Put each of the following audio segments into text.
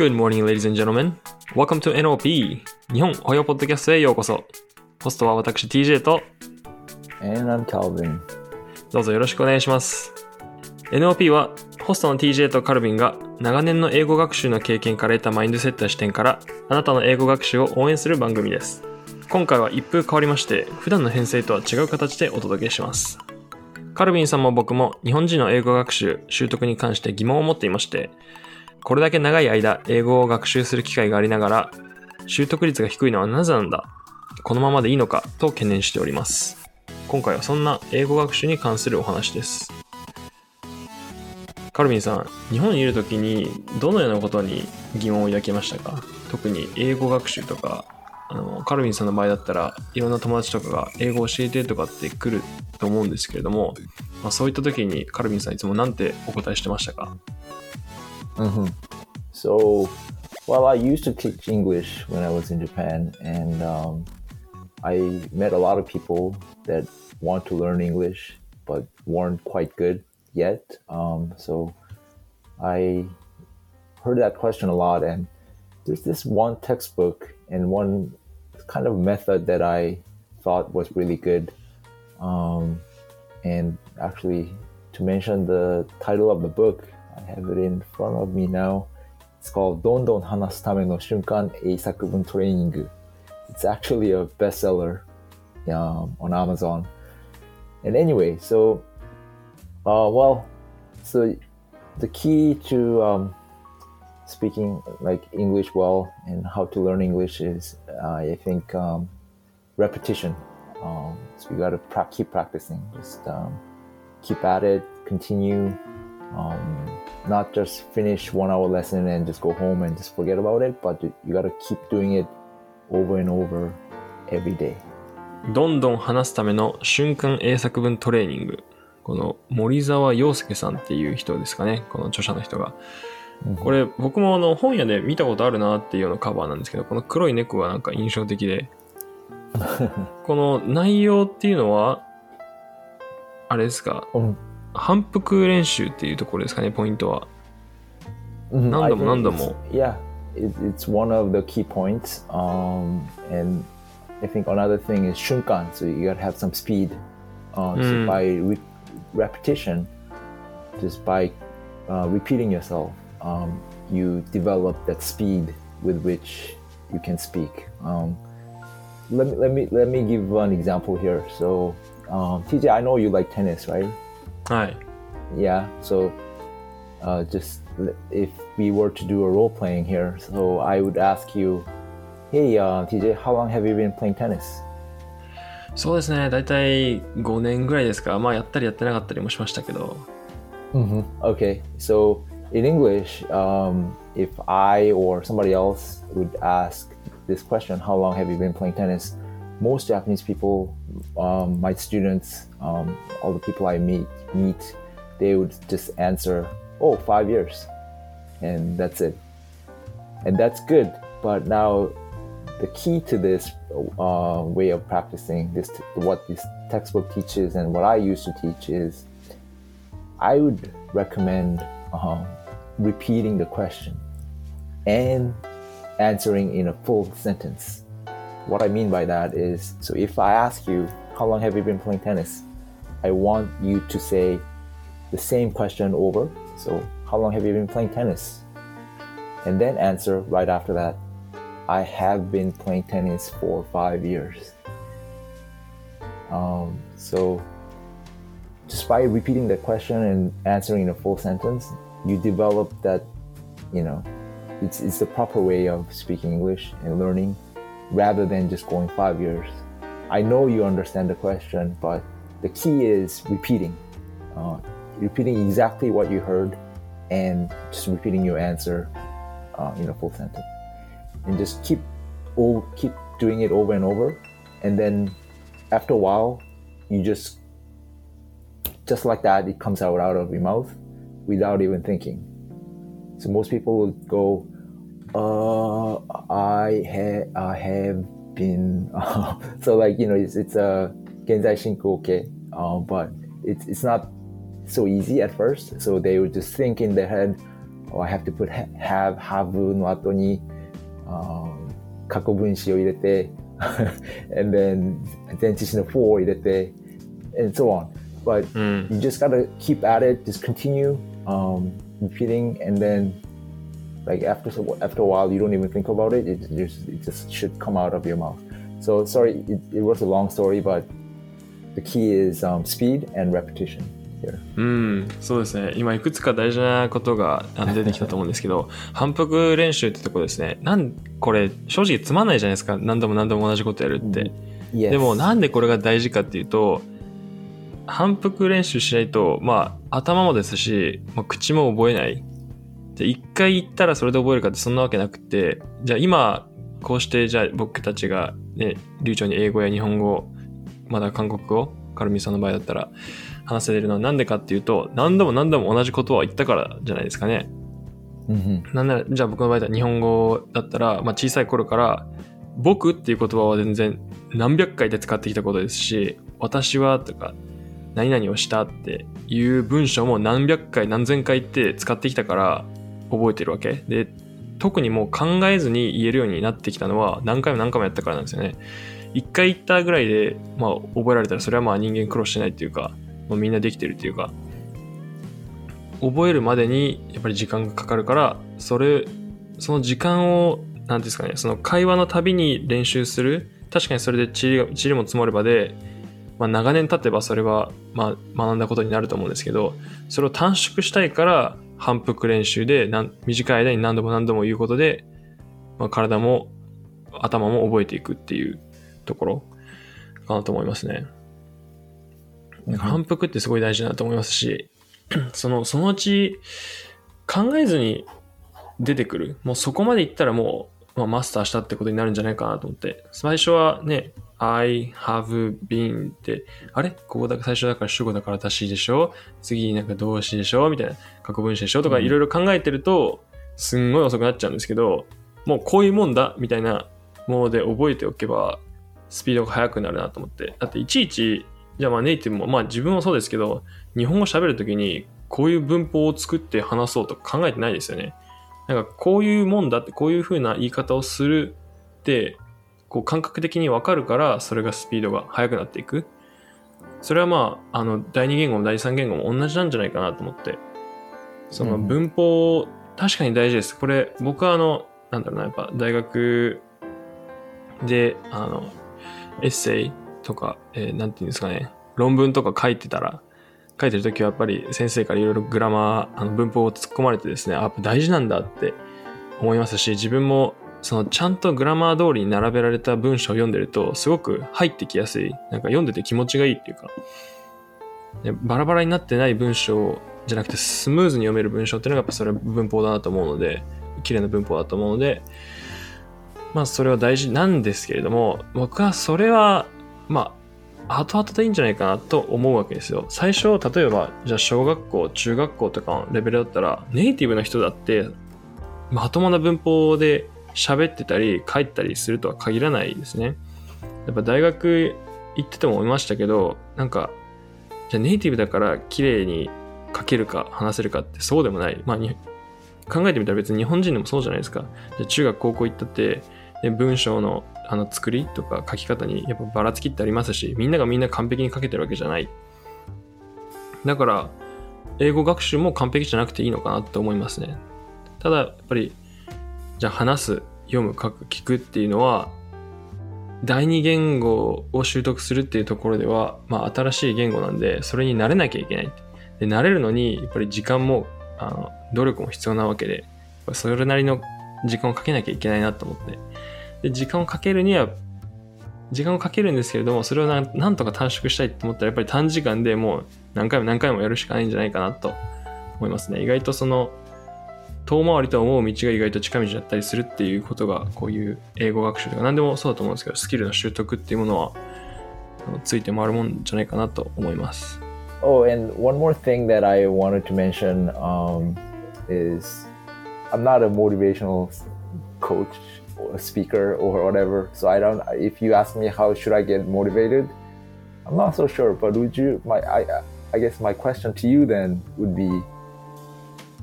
Good morning, ladies and gentlemen. Welcome to NOP 日本保養ポッドキャストへようこそ。ホストは私 TJ と And I'm Calvin. どうぞよろしくお願いします。NOP はホストの TJ とカルビンが長年の英語学習の経験から得たマインドセットや視点からあなたの英語学習を応援する番組です。今回は一風変わりまして普段の編成とは違う形でお届けします。カルビンさんも僕も日本人の英語学習、習得に関して疑問を持っていまして、これだけ長い間英語を学習する機会がありながら、習得率が低いのはなぜなんだ？このままでいいのかと懸念しております。今回はそんな英語学習に関するお話です。カルビンさん、日本にいるときにどのようなことに疑問を抱きましたか？特に英語学習とか、あのカルビンさんの場合だったらいろんな友達とかが英語教えてとかって来ると思うんですけれども、まあ、そういった時にカルビンさんいつもなんてお答えしてましたか？Hmm So, well, I used to teach English when I was in Japan, and um, I met a lot of people that want to learn English but weren't quite good yet. Um, so, I heard that question a lot, and there's this one textbook and one kind of method that I thought was really good. Um, and actually, to mention the title of the book, I have it in front of me now. It's called Don Don Hanasutame no Shunkan Eisakubun Training. It's actually a bestseller um, on Amazon. And anyway, so, uh, well, so the key to um, speaking like English well and how to learn English is, uh, I think, um, repetition. Um, so you got to pra- keep practicing. Just um, keep at it, continue, um, どんどん話すための瞬間英作文トレーニング。この森澤洋介さんっていう人ですかね。この著者の人が。これ僕もあの本屋で見たことあるなっていうようなカバーなんですけど、この黒い猫はなんか印象的で。この内容っていうのは、あれですか、うん反復練習っていうところですかね、ポイントは。 mhm, I 何度も think 何度 it's- も。 Yeah, it, it's one of the key points. Um, and I think another thing is shunkan, so you got to have some speed. Uh, Mm. So by re- repetition, just by uh, repeating yourself, um, you develop that speed with which you can speak. Um, let me let me let me give an example here. So, um, TJ, I know you like tennis, right? はい。 Yeah. So, uh, just l- if we were to do a role playing here, so I would ask you, "Hey, uh, TJ, how long have you been playing tennis?" そうですね、だいたい5年ぐらいですか。まあやったりやってなかったりもしましたけど。 Mm-hmm. Okay. So in English, um, if I or somebody else would ask this question, "How long have you been playing tennis?" Most Japanese people, um, my students, um, all the people I meet, meet, they would just answer, "Oh, five years," and that's it. And that's good. But now, the key to this uh, way of practicing this, what this textbook teaches, and what I used to teach is I would recommend um, repeating the question and answering in a full sentence. What I mean by that is so if I ask you, How long have you been playing tennis? I want you to say the same question over. So, how long have you been playing tennis? And then answer right after that, I have been playing tennis for five years. Um, so, just by repeating the question and answering in a full sentence, you develop that, you know, it's, it's the proper way of speaking English and learning rather than just going five years. I know you understand the question, but the key is repeating, uh, repeating exactly what you heard and just repeating your answer uh, in a full sentence. And just keep, oh, keep doing it over and over. And then after a while, you just just like that, it comes out out of your mouth without even thinking. So most people will go, uh, I have I have been uh, so like you know it's it's a Genzai Shinku okay, uh, but it's it's not so easy at first. So they would just think in their head, oh, I have to put have have no ato ni um, kakobunshi o irete, and then dentition no four irete, and so on. But mm. you just gotta keep at it, just continue um, repeating, and then like after after a while, you don't even think about it. It just it just should come out of your mouth. So sorry, it, it was a long story, but the key is um, speed and repetition. うん、そうですね。今いくつか大事なことが出てきたと思うんですけど、反復練習ってとこですね。なん、これ正直つまんないじゃないですか。何度も何度も同じことやるって。Yes. でもなんでこれが大事かっていうと、反復練習しないと、まあ頭もですし、まあ、口も覚えない。で、一回言ったらそれで覚えるかってそんなわけなくて、じゃあ今、こうしてじゃあ僕たちがね、流暢に英語や日本語、まだ韓国語、カルミさんの場合だったら話せれるのはなんでかっていうと、何度も何度も同じことは言ったからじゃないですかね。Mhm. なんなら、じゃあ僕の場合だ日本語だったら、まあ、小さい頃から、僕っていう言葉は全然何百回で使ってきたことですし、私はとか、何々をしたっていう文章も何百回何千回って使ってきたから覚えてるわけ？で、特にもう考えずに言えるようになってきたのは何回も何回もやったからなんですよね。一回言ったぐらいで、まあ覚えられたらそれはまあ人間苦労してないっていうか、まあ、みんなできてるっていうか、覚えるまでにやっぱり時間がかかるから、それ、その時間を、なんていうんですかね、その会話のたびに練習する。確かにそれで塵が塵も積もればで、まあ長年経てばそれは、まあ学んだことになると思うんですけど、それを短縮したいから反復練習で短い間に何度も何度も言うことで、まあ、体も頭も覚えていくっていうところかなと思いますね。反復ってすごい大事だなと思いますし、その、そのうち考えずに出てくる。もうそこまでいったらもう、まあ、マスターしたってことになるんじゃないかなと思って。最初はね、I have been って、あれ？ここだ最初だから主語だから私でしょ？次なんか動詞でしょ？みたいな過去分詞でしょ？とかうんいろいろ考えてると、すんごい遅くなっちゃうんですけど、もうこういうもんだみたいなもので覚えておけば、スピードが速くなるなと思って。だっていちいち、じゃあまあネイティブも、まあ自分もそうですけど、日本語喋るときにこういう文法を作って話そうとか考えてないですよね。なんかこういうもんだってこういう風な言い方をするってこう感覚的にわかるからそれがスピードが速くなっていく。それはまあ、あの第二言語も第三言語も同じなんじゃないかなと思って。そのうん文法、確かに大事です。これ僕はあの、なんだろうな、やっぱ大学で、あの、エッセイとか、えーなんていうんですかね、論文とか書いてたら、書いてるときはやっぱり先生からいろいろグラマー、あの文法を突っ込まれてですね、あ、大事なんだって思いますし、自分もそのちゃんとグラマー通りに並べられた文章を読んでると、すごく入ってきやすい。なんか読んでて気持ちがいいっていうか、でバラバラになってない文章じゃなくてスムーズに読める文章っていうのがやっぱそれは文法だなと思うので、綺麗な文法だと思うので、まあそれは大事なんですけれども、僕はそれは、まあ、後々でいいんじゃないかなと思うわけですよ。最初、例えば、じゃあ小学校、中学校とかのレベルだったら、ネイティブな人だって、まともな文法で喋ってたり、書いたりするとは限らないですね。やっぱ大学行ってても思いましたけど、なんか、じゃあネイティブだから綺麗に書けるか話せるかってそうでもない。まあ、に考えてみたら別に日本人でもそうじゃないですか。じゃあ中学高校行ったって、で文章のあの作りとか書き方にやっぱばらつきってありますし、みんながみんな完璧に書けてるわけじゃない。だから、英語学習も完璧じゃなくていいのかなって思いますね。ただ、やっぱり、じゃあ話す、読む、書く、聞くっていうのは、第二言語を習得するっていうところでは、まあ新しい言語なんで、それに慣れなきゃいけない。で、慣れるのに、やっぱり時間も、あの、努力も必要なわけで、それなりの時間をかけなきゃいけないなと思って。で、時間をかけるには、時間をかけるんですけれども、それをなんなんとか短縮したいと思ったら、やっぱり短時間でもう何回も何回もやるしかないんじゃないかなと思いますね。意外とその、遠回りと思う道が意外と近道だったりするっていうことが、こういう英語学習とか何でもそうだと思うんですけど、スキルの習得っていうものは、ついて回るもんじゃないかなと思います。Oh, and one more thing that I wanted to mention um, is I'm not a motivational coach speaker or whatever. So I don't. If you ask me how should I get motivated, I'm not so sure. But would you? My I I guess my question to you then would be,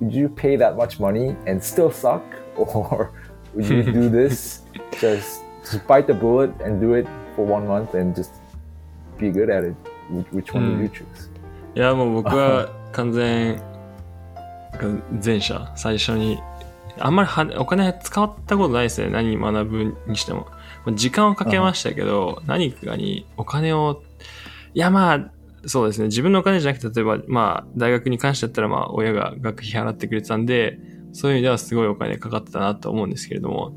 would you pay that much money and still suck, or would you do this just just bite the bullet and do it for one month and just be good at it? Which, which one would you choose? いや、もう僕は完全、前者、最初に。 あんまりはお金使ったことないですね。何学ぶにしても。時間をかけましたけど、何かにお金を、いやまあ、そうですね。自分のお金じゃなくて、例えば、まあ、大学に関してだったら、まあ、親が学費払ってくれてたんで、そういう意味ではすごいお金かかってたなと思うんですけれども、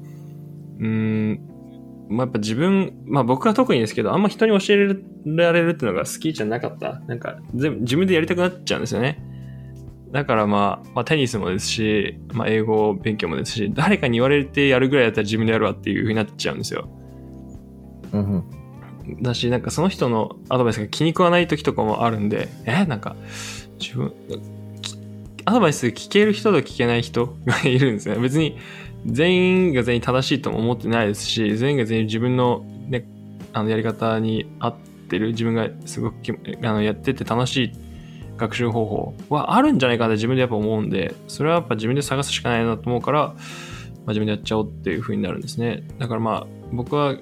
うーん、まあ、やっぱ自分、まあ僕は特にですけど、あんま人に教えられるっていうのが好きじゃなかった。なんか、全部自分でやりたくなっちゃうんですよね。だからまあ、まあ、テニスもですし、まあ、英語勉強もですし、誰かに言われてやるぐらいだったら自分でやるわっていう風になっちゃうんですよ。うん、だし、なんかその人のアドバイスが気に食わない時とかもあるんで、えなんか、自分、アドバイス聞ける人と聞けない人がいるんですね。別に全員が全員正しいとも思ってないですし、全員が全員自分の,、ね、あのやり方に合ってる、自分がすごくあのやってて楽しい学習方法はあるんじゃないかって自分でやっぱ思うんで、それはやっぱ自分で探すしかないなと思うから、まあ、自分でやっちゃおうっていう風になるんですね。だからまあ、僕は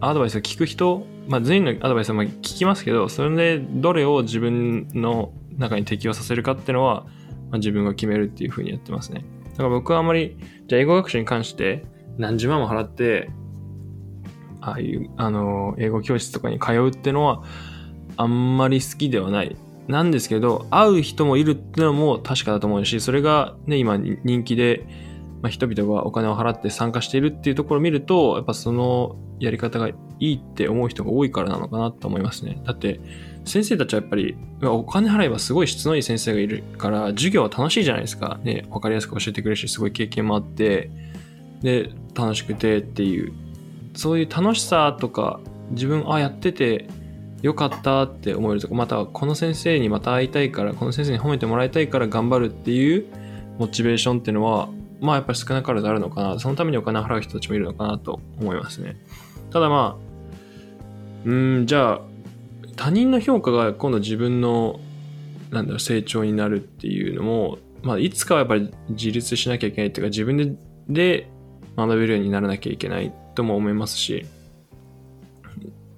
アドバイスを聞く人、まあ、全員のアドバイスは聞きますけど、それでどれを自分の中に適用させるかっていうのは、まあ、自分が決めるっていう風にやってますね。だから僕はあまり、じゃあ英語学習に関して何十万も払って、ああいう、あの、英語教室とかに通うっていうのは、あんまり好きではない。なんですけど、会う人もいるってのも確かだと思うし、それがね、今人気で、まあ、人々がお金を払って参加しているっていうところを見ると、やっぱそのやり方がいいって思う人が多いからなのかなと思いますね。だって、先生たちはやっぱり、お金払えばすごい質のいい先生がいるから、授業は楽しいじゃないですか。ね、わかりやすく教えてくれるし、すごい経験もあって、で、楽しくてっていう、そういう楽しさとか、自分、あ、やっててよかったって思えるとか、またこの先生にまた会いたいから、この先生に褒めてもらいたいから頑張るっていうモチベーションっていうのは、まあやっぱり少なからずあるのかな。そのためにお金払う人たちもいるのかなと思いますね。ただまあ、うん、じゃあ、他人の評価が今度自分の、なんだろう、成長になるっていうのも、まあ、いつかはやっぱり自立しなきゃいけないっていうか、自分でで学べるようにならなきゃいけないとも思いますし、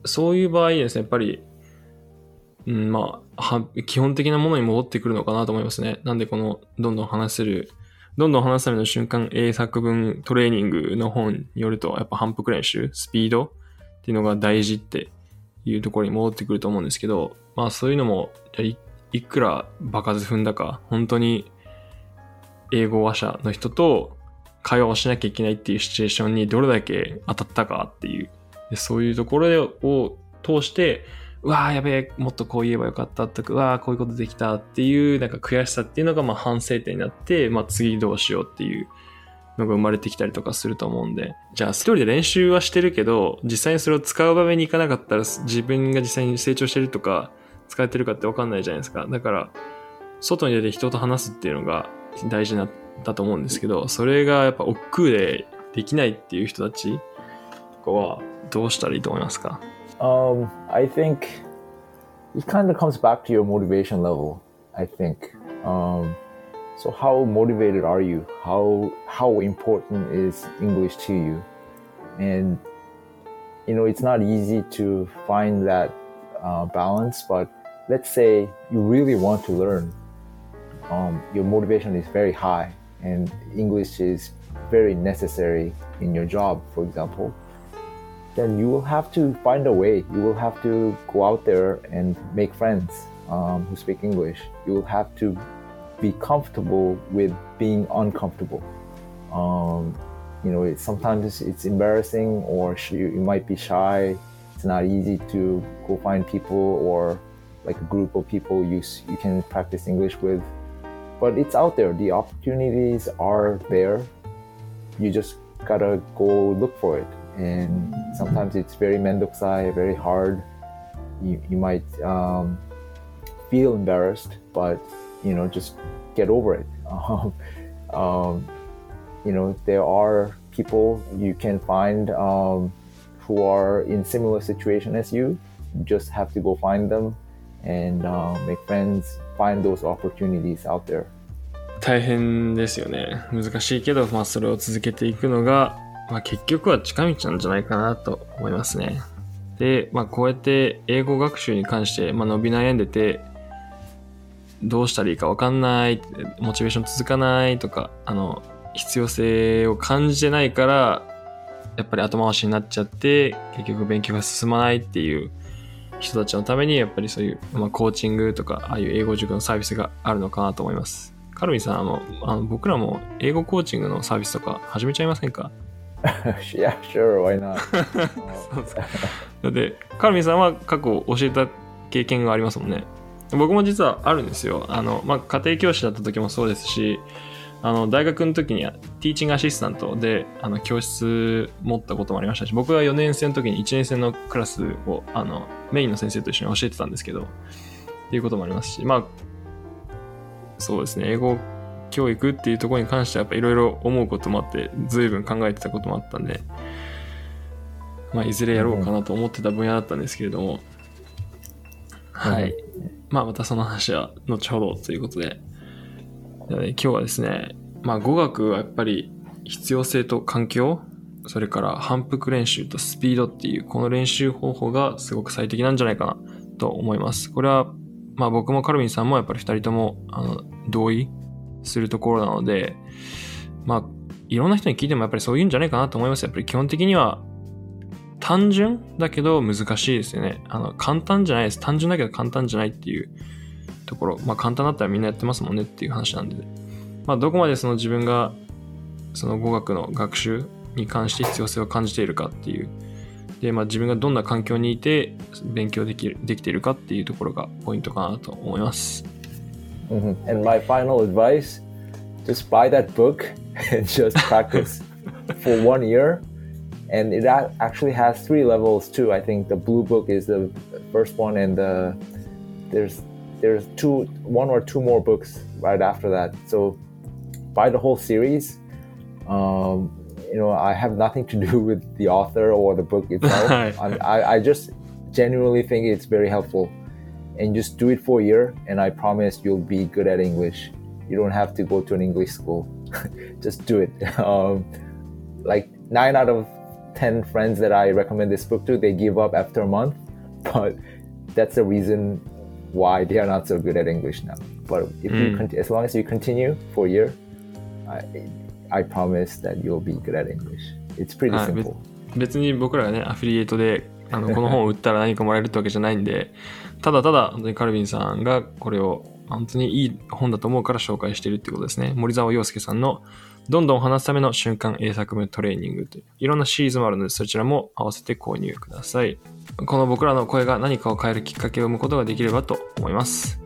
そういう場合ですね、やっぱり、うん、まあ、基本的なものに戻ってくるのかなと思いますね。なんでこの、どんどん話せる、どんどん話すための瞬間英作文トレーニングの本によると、やっぱ反復練習、スピードっていうのが大事っていうところに戻ってくると思うんですけど、まあそういうのも、いいくら場数踏んだか、本当に英語話者の人と会話をしなきゃいけないっていうシチュエーションにどれだけ当たったかっていう、そういうところを通して、うわーやべえ、もっとこう言えばよかったとか、うわーこういうことできたっていう、なんか悔しさっていうのがまあ反省点になって、まあ次どうしようっていうのが生まれてきたりとかすると思うんで、じゃあ一人で練習はしてるけど、実際にそれを使う場面に行かなかったら自分が実際に成長してるとか、使えてるかってわかんないじゃないですか。だから、外に出て人と話すっていうのが大事な、だと思うんですけど、それがやっぱ億劫でできないっていう人たちとかはどうしたらいいと思いますか Um, I think it kind of comes back to your motivation level, I think. Um, So how motivated are you? How how important is English to you? And you know, it's not easy to find that uh, balance. But let's say you really want to learn. Um, your motivation is very high, and English is very necessary in your job, for example. Then you will have to find a way. You will have to go out there and make friends um, who speak English. You will have to be comfortable with being uncomfortable. Um, you know, it, sometimes it's, embarrassing or sh- you might be shy. It's not easy to go find people or like a group of people you, you can practice English with. But it's out there. The opportunities are there. You just gotta go look for it And sometimes it's very mendokusai, very hard. You, you might um, feel embarrassed, but you know just get over it um, um, you know there are people you can find um, who are in similar situation as you you just have to go find them and uh, make friends find those opportunities out there 大変ですよね。難しいけど、まあそれを続けていくのが、 まあ結局は近道なんじゃないかなと思いますね。で、まあこうやって英語学習に関して、まあ、伸び悩んでて、どうしたらいいかわかんない、モチベーション続かないとか、あの、必要性を感じてないから、やっぱり後回しになっちゃって、結局勉強が進まないっていう人たちのために、やっぱりそういう、まあ、コーチングとか、ああいう英語塾のサービスがあるのかなと思います。カルビンさん、あの、あの僕らも英語コーチングのサービスとか始めちゃいませんか？yeah, sure, why not? そうですか。だって、カルビンさんは過去教えた経験がありますもんね。僕も実はあるんですよ。あの、まあ、家庭教師だった時もそうですし、あの、大学の時にはティーチングアシスタントで、あの、教室持ったこともありましたし、僕は4年生の時に1年生のクラスを、あの、メインの先生と一緒に教えてたんですけど、っていうこともありますし、まあ、そうですね、英語教育っていうところに関してはやっぱいろいろ思うこともあって、随分考えてたこともあったんで、まあ、いずれやろうかなと思ってた分野だったんですけれども、はい。まあ、またその話は後ほどということで、でね、今日はですね、まあ、語学はやっぱり必要性と環境、それから反復練習とスピードっていう、この練習方法がすごく最適なんじゃないかなと思います。これは、まあ僕もカルビンさんもやっぱり二人とも、あの、同意するところなので、まあ、いろんな人に聞いてもやっぱりそういうんじゃないかなと思います。やっぱり基本的には単純だけど難しいですよね。あの、簡単じゃないです。単純だけど簡単じゃないっていうところ。まあ簡単だったらみんなやってますもんねっていう話なんで。まあどこまでその自分がその語学の学習に関して必要性を感じているかっていう。で、まあ自分がどんな環境にいて勉強できるできているかっていうところがポイントかなと思います。Mm-hmm. And my final advice just buy that book and just practice for one year. And it actually has three levels too. I think the blue book is the first one, and the, there's there's two, one or two more books right after that. So buy the whole series. Um, you know, I have nothing to do with the author or the book itself. I, I just genuinely think it's very helpful and just do it for a year and i promise you'll be good at english you don't have to go to an english school just do it um, like nine out of ten friends that i recommend this book to they give up after a month but that's the reason why they are not so good at english now but if mm. you con- as long as you continue for a year I, I promise that you'll be good at english it's pretty simple 別に僕らがねアフィリエイトであのこの本を売ったら何かもらえるってわけじゃないんで ただただ本当にカルビンさんがこれを本当にいい本だと思うから紹介しているっていうことですね。森沢洋介さんのどんどん話すための瞬間英作文トレーニングといういろんなシリーズもあるのでそちらも合わせて購入ください。この僕らの声が何かを変えるきっかけを生むことができればと思います。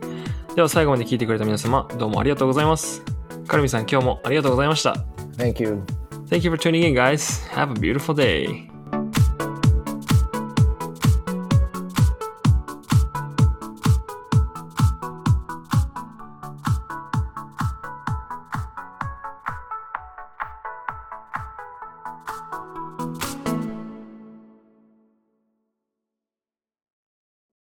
では最後まで聞いてくれた皆様どうもありがとうございます。カルビンさん今日もありがとうございました。Thank you. Thank you for tuning in guys. Have a beautiful day.